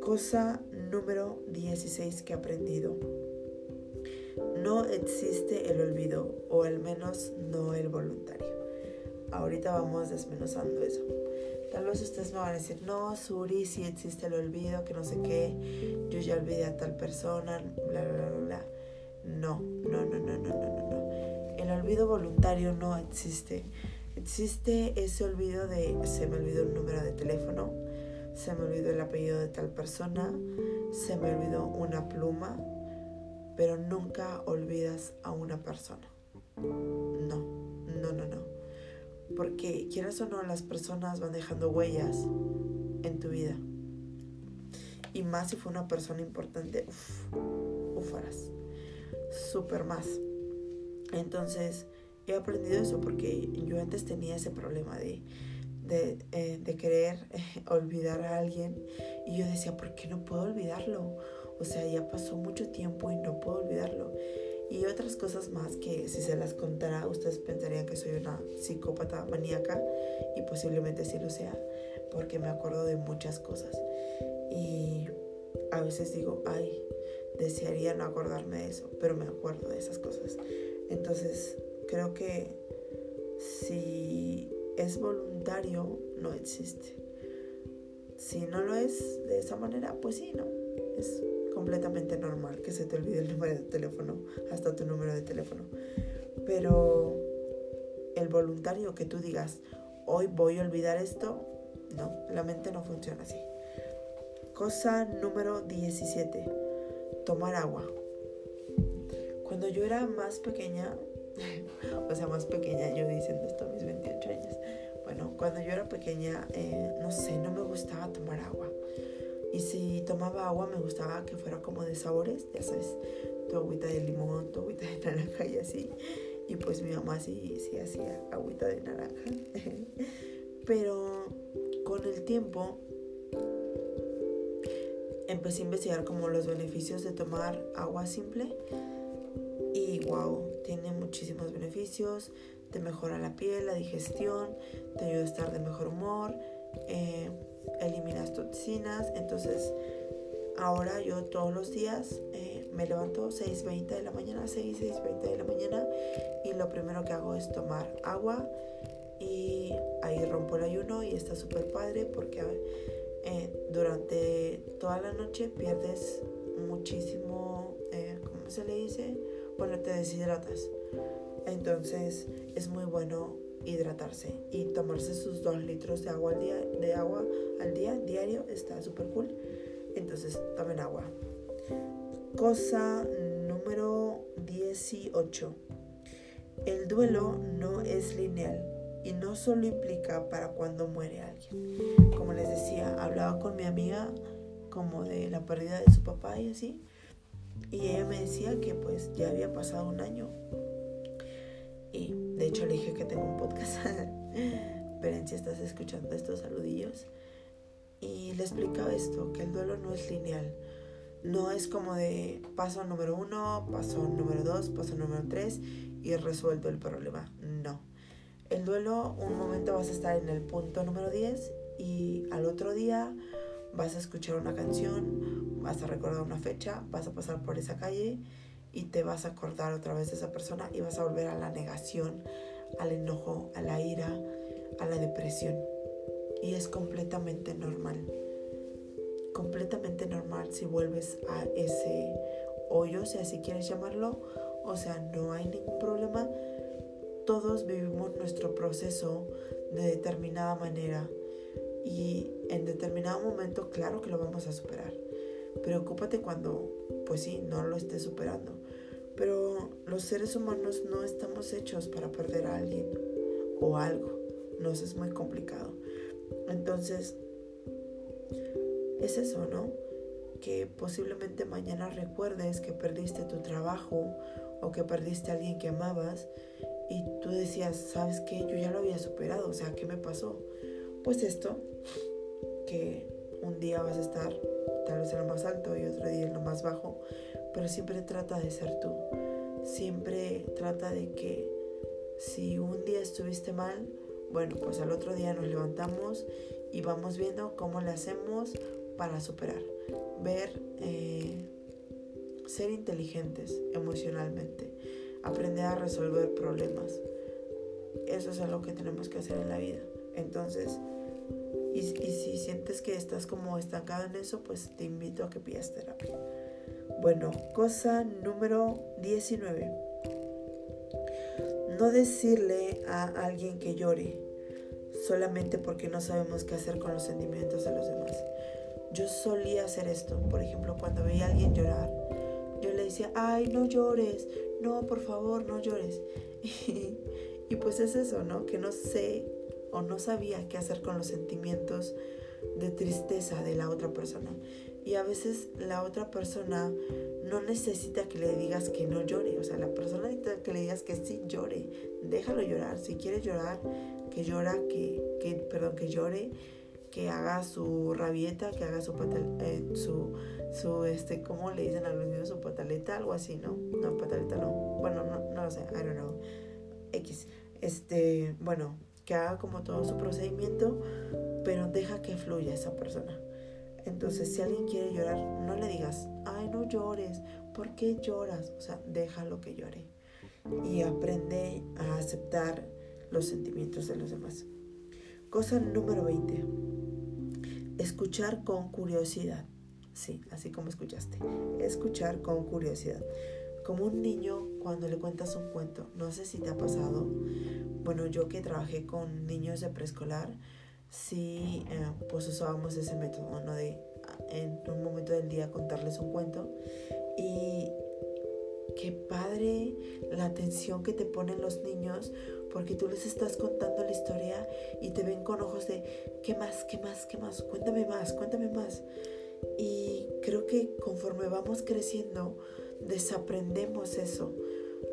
Cosa número 16 que he aprendido. No existe el olvido, o al menos no el voluntario. Ahorita vamos desmenuzando eso. Tal vez ustedes me van a decir, no, Suri, sí existe el olvido, que no sé qué, yo ya olvidé a tal persona, bla, bla, bla, bla. No, no, no, no, no, no, no, no. El olvido voluntario no existe. Existe ese olvido de, se me olvidó un número de teléfono, se me olvidó el apellido de tal persona, se me olvidó una pluma, pero nunca olvidas a una persona. No, no, no, no. Porque quieras o no, las personas van dejando huellas en tu vida. Y más si fue una persona importante, uff, ufaras. Súper más. Entonces, he aprendido eso porque yo antes tenía ese problema de eh, de, querer eh, olvidar a alguien y yo decía, ¿por qué no puedo olvidarlo? O sea, ya pasó mucho tiempo y no puedo olvidarlo. Y otras cosas más que si se las contara, ustedes pensarían que soy una psicópata maníaca y posiblemente sí lo sea, porque me acuerdo de muchas cosas. Y a veces digo, ay, desearía no acordarme de eso, pero me acuerdo de esas cosas. Entonces, creo que si es voluntario, no existe. Si no lo es de esa manera, pues sí, no. Es completamente normal que se te olvide el número de teléfono, hasta tu número de teléfono. Pero el voluntario que tú digas, hoy voy a olvidar esto, no, la mente no funciona así. Cosa número 17, tomar agua. Cuando yo era más pequeña, <laughs> o sea, más pequeña, yo diciendo esto a mis 28 años, bueno, cuando yo era pequeña, eh, no sé, no me gustaba tomar agua. Y si tomaba agua me gustaba que fuera como de sabores, ya sabes, tu agüita de limón, tu agüita de naranja y así. Y pues mi mamá sí, sí hacía agüita de naranja. <laughs> Pero con el tiempo empecé a investigar como los beneficios de tomar agua simple. Y wow, tiene muchísimos beneficios. Te mejora la piel, la digestión, te ayuda a estar de mejor humor. Eh, eliminas toxinas. Entonces, ahora yo todos los días eh, me levanto 6.20 de la mañana, 6, 6.20 de la mañana y lo primero que hago es tomar agua y ahí rompo el ayuno y está súper padre porque eh, durante toda la noche pierdes muchísimo, eh, ¿cómo se le dice? Bueno, te deshidratas. Entonces es muy bueno hidratarse y tomarse sus dos litros de agua al día, de agua al día diario está súper cool. Entonces tomen agua. Cosa número 18. El duelo no es lineal y no solo implica para cuando muere alguien. Como les decía, hablaba con mi amiga como de la pérdida de su papá y así. Y ella me decía que pues ya había pasado un año y de hecho le dije que tengo un podcast. <laughs> Pero si estás escuchando estos saludillos. Y le explicaba esto, que el duelo no es lineal. No es como de paso número uno, paso número dos, paso número tres y resuelto el problema. No. El duelo, un momento vas a estar en el punto número 10 y al otro día vas a escuchar una canción, vas a recordar una fecha, vas a pasar por esa calle y te vas a acordar otra vez de esa persona y vas a volver a la negación, al enojo, a la ira, a la depresión. Y es completamente normal. Completamente normal si vuelves a ese hoyo, si así quieres llamarlo. O sea, no hay ningún problema. Todos vivimos nuestro proceso de determinada manera. Y en determinado momento, claro que lo vamos a superar. Preocúpate cuando, pues sí, no lo estés superando. Pero los seres humanos no estamos hechos para perder a alguien o algo. Nos es muy complicado. Entonces, es eso, ¿no? Que posiblemente mañana recuerdes que perdiste tu trabajo o que perdiste a alguien que amabas y tú decías, ¿sabes qué? Yo ya lo había superado, o sea, ¿qué me pasó? Pues esto, que un día vas a estar tal vez en lo más alto y otro día en lo más bajo, pero siempre trata de ser tú. Siempre trata de que si un día estuviste mal, bueno, pues al otro día nos levantamos y vamos viendo cómo le hacemos para superar. Ver, eh, ser inteligentes emocionalmente, aprender a resolver problemas. Eso es algo que tenemos que hacer en la vida. Entonces, y, y si sientes que estás como estancado en eso, pues te invito a que pidas terapia. Bueno, cosa número 19. No decirle a alguien que llore solamente porque no sabemos qué hacer con los sentimientos de los demás. Yo solía hacer esto, por ejemplo, cuando veía a alguien llorar, yo le decía, ay, no llores, no, por favor, no llores. <laughs> Y, pues es eso, ¿no? Que no sé o no sabía qué hacer con los sentimientos de tristeza de la otra persona. Y a veces la otra persona no necesita que le digas que no llore. O sea, la persona necesita que le digas que sí llore. Déjalo llorar. Si quiere llorar, que llora, que, que perdón, que llore, que haga su rabieta, que haga su eh, su, su, este, ¿cómo le dicen a los niños? Su pataleta, algo así, ¿no? No, pataleta no. Bueno, no, no lo sé, I don't know. X. Este, bueno, que haga como todo su procedimiento, pero deja que fluya esa persona. Entonces, si alguien quiere llorar, no le digas, ay, no llores, ¿por qué lloras? O sea, deja lo que llore y aprende a aceptar los sentimientos de los demás. Cosa número 20. Escuchar con curiosidad. Sí, así como escuchaste. Escuchar con curiosidad. Como un niño cuando le cuentas un cuento. No sé si te ha pasado. Bueno, yo que trabajé con niños de preescolar, sí, eh, pues usábamos ese método, ¿no? De en un momento del día contarles un cuento. Y qué padre la atención que te ponen los niños porque tú les estás contando la historia y te ven con ojos de, ¿qué más? ¿Qué más? ¿Qué más? Cuéntame más, cuéntame más. Y creo que conforme vamos creciendo, desaprendemos eso.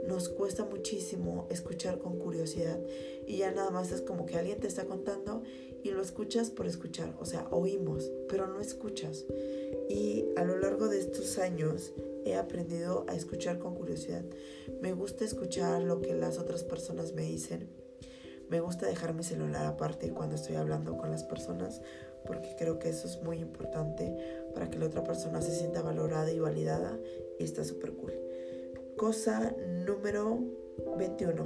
Nos cuesta muchísimo escuchar con curiosidad y ya nada más es como que alguien te está contando y lo escuchas por escuchar, o sea, oímos, pero no escuchas. Y a lo largo de estos años he aprendido a escuchar con curiosidad. Me gusta escuchar lo que las otras personas me dicen. Me gusta dejar mi celular aparte cuando estoy hablando con las personas porque creo que eso es muy importante para que la otra persona se sienta valorada y validada y está súper cool. Cosa número 21.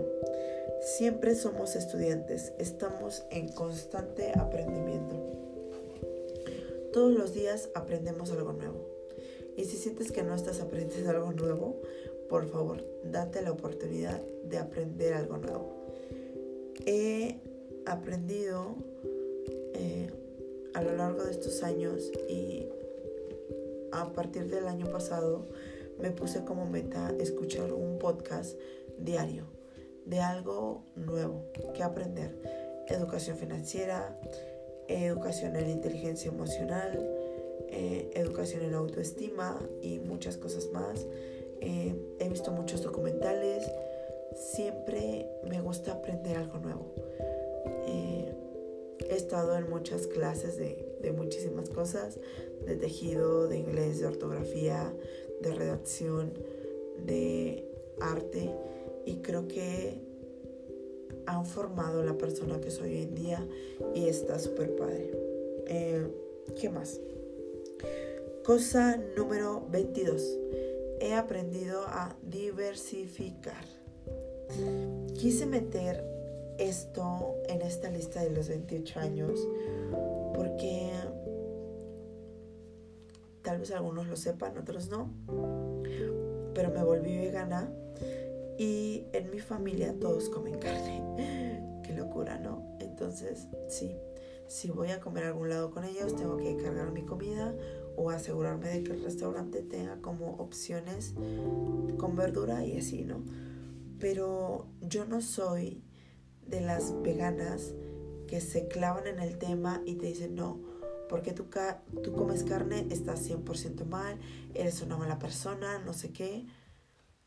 Siempre somos estudiantes, estamos en constante aprendimiento. Todos los días aprendemos algo nuevo. Y si sientes que no estás aprendiendo algo nuevo, por favor, date la oportunidad de aprender algo nuevo. He aprendido eh, a lo largo de estos años y a partir del año pasado me puse como meta escuchar un podcast diario de algo nuevo que aprender. Educación financiera, educación en inteligencia emocional, eh, educación en autoestima y muchas cosas más. Eh, he visto muchos documentales. Siempre me gusta aprender algo nuevo. Eh, he estado en muchas clases de, muchísimas cosas, de tejido, de inglés, de ortografía, de redacción, de arte y creo que han formado la persona que soy hoy en día y está súper padre. ¿Qué más? Cosa número 22. He aprendido a diversificar. Quise meter esto en esta lista de los 28 años porque tal vez algunos lo sepan, otros no, pero me volví vegana y en mi familia todos comen carne. <laughs> Qué locura, ¿no? Entonces, sí, si voy a comer a algún lado con ellos, tengo que cargar mi comida o asegurarme de que el restaurante tenga como opciones con verdura y así, ¿no? Pero yo no soy de las veganas que se clavan en el tema y te dicen, no, porque tú, tú comes carne, estás 100% mal, eres una mala persona, no sé qué.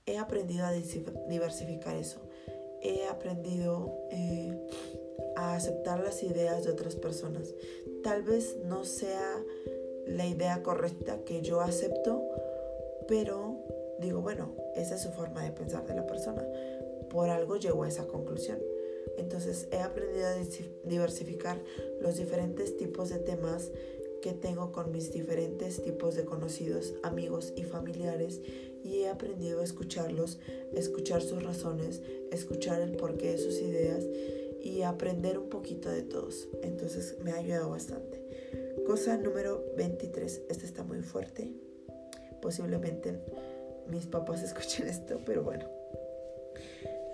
He aprendido a diversificar eso. He aprendido eh, a aceptar las ideas de otras personas. Tal vez no sea la idea correcta que yo acepto, pero digo, bueno, esa es su forma de pensar de la persona. Por algo llegó a esa conclusión. Entonces he aprendido a diversificar los diferentes tipos de temas que tengo con mis diferentes tipos de conocidos, amigos y familiares y he aprendido a escucharlos, escuchar sus razones, escuchar el porqué de sus ideas y aprender un poquito de todos. Entonces me ha ayudado bastante. Cosa número 23. Esta está muy fuerte. Posiblemente mis papás <laughs> escuchen esto, pero bueno.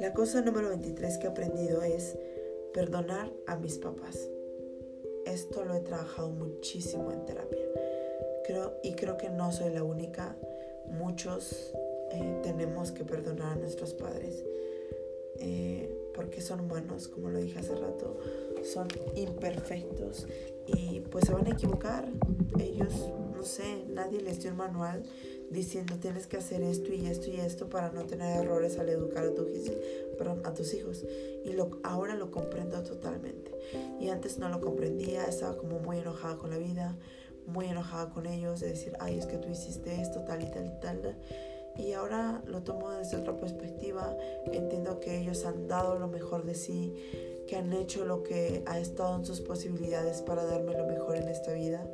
La cosa número 23 que he aprendido es perdonar a mis papás. Esto lo he trabajado muchísimo en terapia. Creo, y creo que no soy la única. Muchos eh, tenemos que perdonar a nuestros padres. Eh, porque son humanos, como lo dije hace rato, son imperfectos y pues se van a equivocar. Ellos, no sé, nadie les dio un manual diciendo tienes que hacer esto y esto y esto para no tener errores al educar a, tu, a tus hijos. Y lo, ahora lo comprendo totalmente. Y antes no lo comprendía, estaba como muy enojada con la vida, muy enojada con ellos, de decir, ay, es que tú hiciste esto, tal y tal y tal. Y ahora lo tomo desde otra perspectiva, entiendo que ellos han dado lo mejor de sí, que han hecho lo que ha estado en sus posibilidades para darme lo mejor en esta vida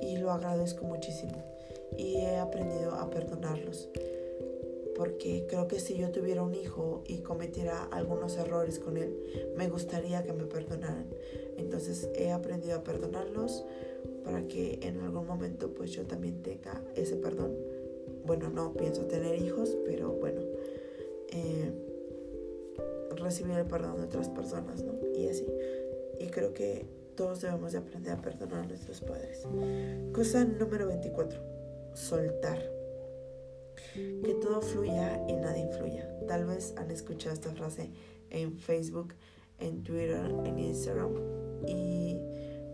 y lo agradezco muchísimo. Y he aprendido a perdonarlos. Porque creo que si yo tuviera un hijo y cometiera algunos errores con él, me gustaría que me perdonaran. Entonces he aprendido a perdonarlos para que en algún momento pues yo también tenga ese perdón. Bueno, no pienso tener hijos, pero bueno, eh, recibir el perdón de otras personas, ¿no? Y así. Y creo que todos debemos de aprender a perdonar a nuestros padres. Cosa número 24. Soltar. Que todo fluya y nada influya. Tal vez han escuchado esta frase en Facebook, en Twitter, en Instagram y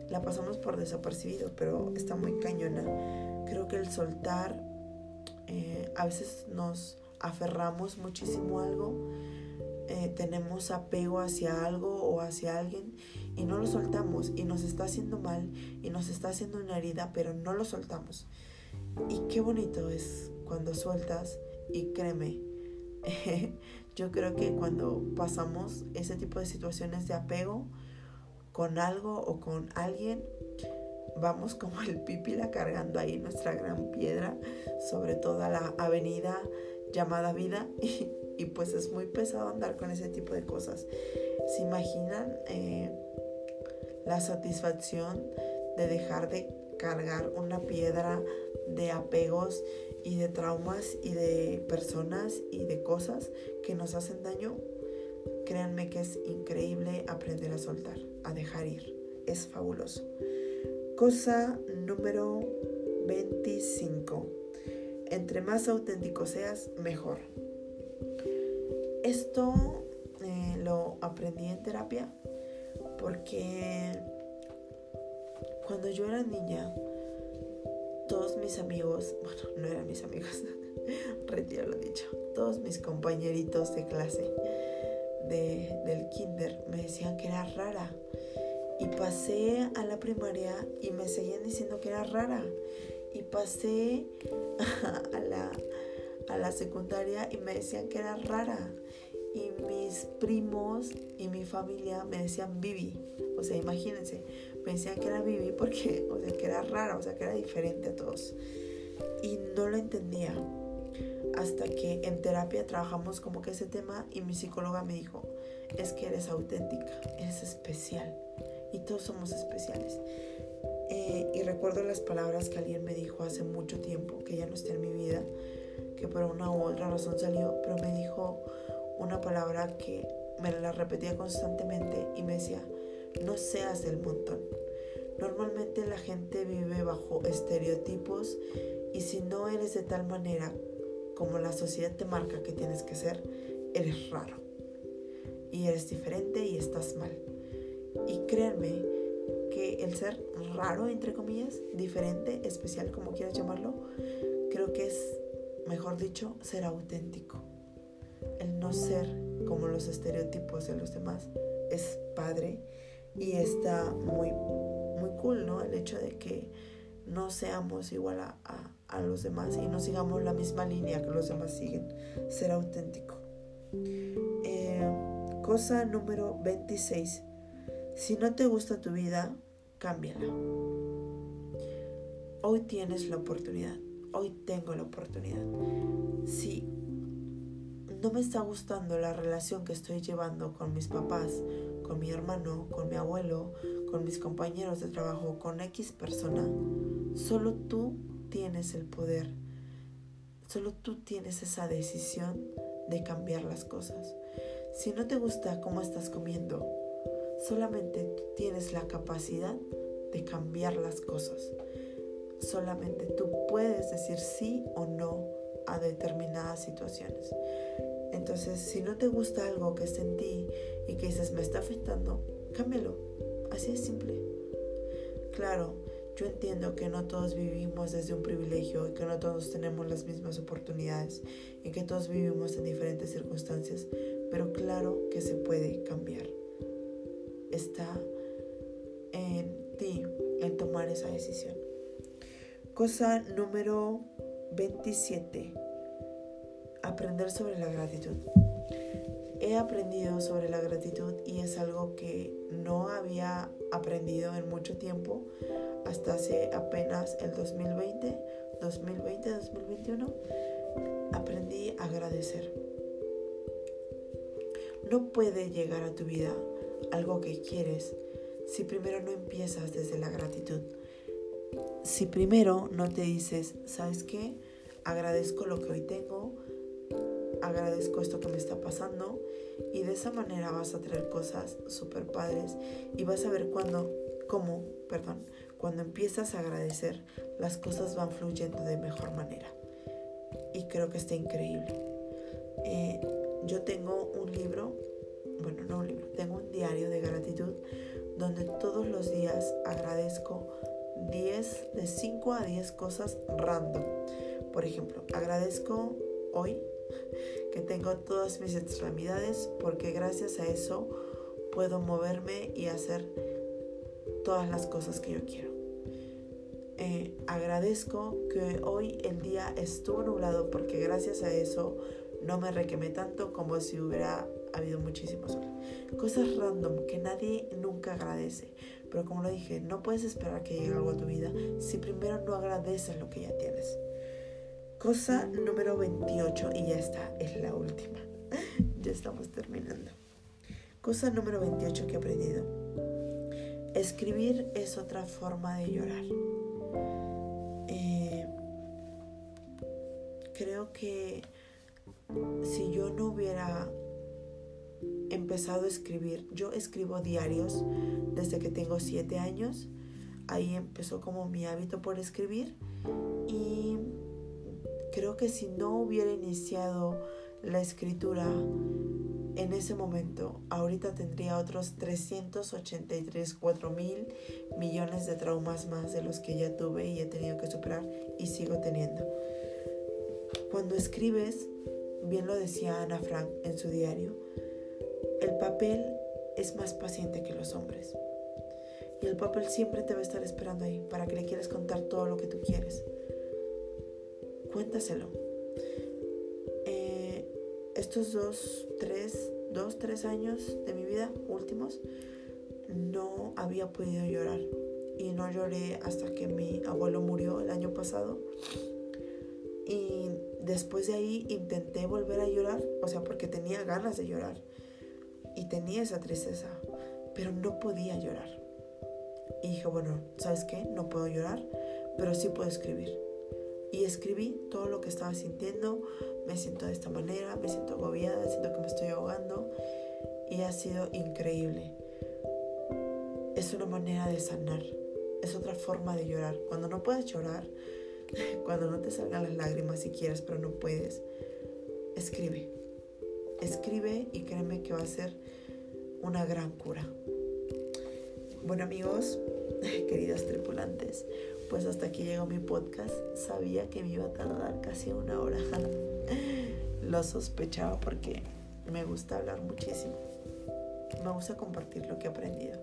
la pasamos por desapercibido, pero está muy cañona. Creo que el soltar, eh, a veces nos aferramos muchísimo a algo, eh, tenemos apego hacia algo o hacia alguien y no lo soltamos y nos está haciendo mal y nos está haciendo una herida, pero no lo soltamos. Y qué bonito es cuando sueltas y créeme, <laughs> yo creo que cuando pasamos ese tipo de situaciones de apego con algo o con alguien, vamos como el pipila cargando ahí nuestra gran piedra sobre toda la avenida llamada vida <laughs> y, y pues es muy pesado andar con ese tipo de cosas. ¿Se imaginan? Eh, la satisfacción de dejar de cargar una piedra de apegos y de traumas y de personas y de cosas que nos hacen daño, créanme que es increíble aprender a soltar, a dejar ir. Es fabuloso. Cosa número 25. Entre más auténtico seas, mejor. Esto eh, lo aprendí en terapia porque cuando yo era niña, todos mis amigos, bueno, no eran mis amigos, <laughs> retiro lo dicho, todos mis compañeritos de clase del kinder me decían que era rara. Y pasé a la primaria y me seguían diciendo que era rara. Y pasé <laughs> a la, a la secundaria y me decían que era rara y mis primos y mi familia me decían Bibi. O sea, imagínense, decían que era Bibi porque, o sea, que era rara, o sea, que era diferente a todos. Y no lo entendía. Hasta que en terapia trabajamos como que ese tema y mi psicóloga me dijo, es que eres auténtica, eres especial y todos somos especiales. Eh, y recuerdo las palabras que alguien me dijo hace mucho tiempo, que ya no está en mi vida, que por una u otra razón salió, pero me dijo, una palabra que me la repetía constantemente y me decía, no seas del montón. Normalmente la gente vive bajo estereotipos y si no eres de tal manera como la sociedad te marca que tienes que ser, eres raro. Y eres diferente y estás mal. Y créanme que el ser raro, entre comillas, diferente, especial, como quieras llamarlo, creo que es, mejor dicho, ser auténtico el no ser como los estereotipos de los demás es padre y está muy, cool, ¿no? El hecho de que no seamos igual a, los demás y no sigamos la misma línea que los demás siguen. Ser auténtico. Eh, cosa número 26. Si no te gusta tu vida, cámbiala. Hoy tienes la oportunidad. Hoy tengo la oportunidad. Si no me está gustando la relación que estoy llevando con mis papás, con mi hermano, con mi abuelo, con mis compañeros de trabajo, con X persona, solo tú tienes el poder, solo tú tienes esa decisión de cambiar las cosas. Si no te gusta cómo estás comiendo, solamente tienes la capacidad de cambiar las cosas. Solamente tú puedes decir sí o no a determinadas situaciones. Entonces, si no te gusta algo que está en ti y que dices me está afectando, cámbialo. Así es simple. Claro, yo entiendo que no todos vivimos desde un privilegio y que no todos tenemos las mismas oportunidades y que todos vivimos en diferentes circunstancias, pero claro que se puede cambiar. Está en ti en tomar esa decisión. Cosa número 27 aprender sobre la gratitud. He aprendido sobre la gratitud y es algo que no había aprendido en mucho tiempo hasta hace apenas el 2020, 2020, 2021, aprendí a agradecer. No puede llegar a tu vida algo que quieres si primero no empiezas desde la gratitud. Si primero no te dices, ¿sabes qué? Agradezco lo que hoy tengo, agradezco esto que me está pasando y de esa manera vas a traer cosas súper padres y vas a ver cuando, cómo, perdón, cuando empiezas a agradecer, las cosas van fluyendo de mejor manera. Y creo que está increíble. Eh, yo tengo un libro, bueno, no un libro, tengo un diario de gratitud donde todos los días agradezco 10, de 5 a 10 cosas random. Por ejemplo, agradezco hoy que tengo todas mis extremidades porque gracias a eso puedo moverme y hacer todas las cosas que yo quiero. Eh, agradezco que hoy el día estuvo nublado porque gracias a eso no me requemé tanto como si hubiera habido muchísimo sol. Cosas random que nadie nunca agradece. Pero como lo dije, no puedes esperar que llegue algo a tu vida si primero no agradeces lo que ya tienes. Cosa número 28 y ya está, es la última. <laughs> ya estamos terminando. Cosa número 28 que he aprendido. Escribir es otra forma de llorar. Eh, creo que si yo no hubiera empezado a escribir, yo escribo diarios desde que tengo 7 años. Ahí empezó como mi hábito por escribir y creo que si no hubiera iniciado la escritura en ese momento, ahorita tendría otros 383, 4 mil millones de traumas más de los que ya tuve y he tenido que superar y sigo teniendo. Cuando escribes, bien lo decía Ana Frank en su diario, el papel es más paciente que los hombres. Y el papel siempre te va a estar esperando ahí para que le quieras contar todo lo que tú quieres cuéntaselo. Eh, estos dos, tres, dos, tres años de mi vida últimos, no había podido llorar. Y no lloré hasta que mi abuelo murió el año pasado. Y después de ahí intenté volver a llorar, o sea, porque tenía ganas de llorar. Y tenía esa tristeza, pero no podía llorar. Y dije, bueno, ¿sabes qué? No puedo llorar, pero sí puedo escribir y escribí todo lo que estaba sintiendo. Me siento de esta manera, me siento agobiada, siento que me estoy ahogando y ha sido increíble. Es una manera de sanar, es otra forma de llorar. Cuando no puedes llorar, <laughs> cuando no te salgan las lágrimas si quieres, pero no puedes, escribe. Escribe y créeme que va a ser una gran cura. Bueno amigos, <laughs> queridos tripulantes, pues hasta aquí llegó mi podcast. Sabía que me iba a tardar casi una hora. <laughs> Lo sospechaba porque me gusta hablar muchísimo. Me gusta compartir lo que he aprendido.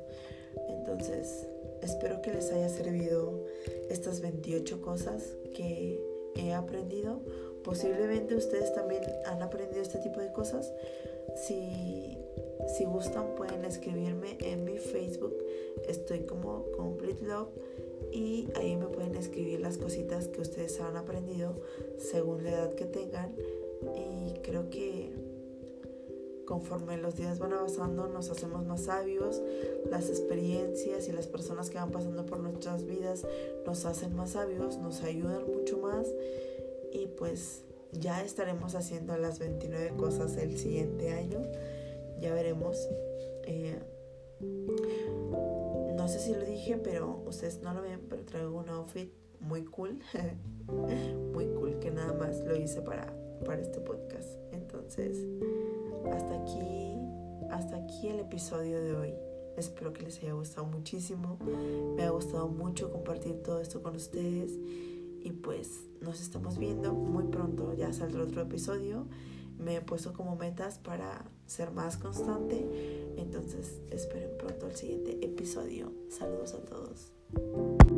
Entonces, espero que les haya servido estas 28 cosas que he aprendido. Posiblemente ustedes también han aprendido este tipo de cosas. Si, si gustan, pueden escribirme en mi Facebook. Estoy como Complete Love y ahí me pueden escribir las cositas que ustedes han aprendido según la edad que tengan. Y creo que conforme los días van avanzando nos hacemos más sabios, las experiencias y las personas que van pasando por nuestras vidas nos hacen más sabios, nos ayudan mucho más. Y pues ya estaremos haciendo las 29 cosas el siguiente año, ya veremos. Eh, pero ustedes no lo ven, pero traigo un outfit muy cool. <laughs> muy cool, que nada más lo hice para, para este podcast. Entonces, hasta aquí, hasta aquí el episodio de hoy. Espero que les haya gustado muchísimo. Me ha gustado mucho compartir todo esto con ustedes. Y pues nos estamos viendo muy pronto. Ya saldrá otro episodio me he puesto como metas para ser más constante. Entonces esperen pronto el siguiente episodio. Saludos a todos.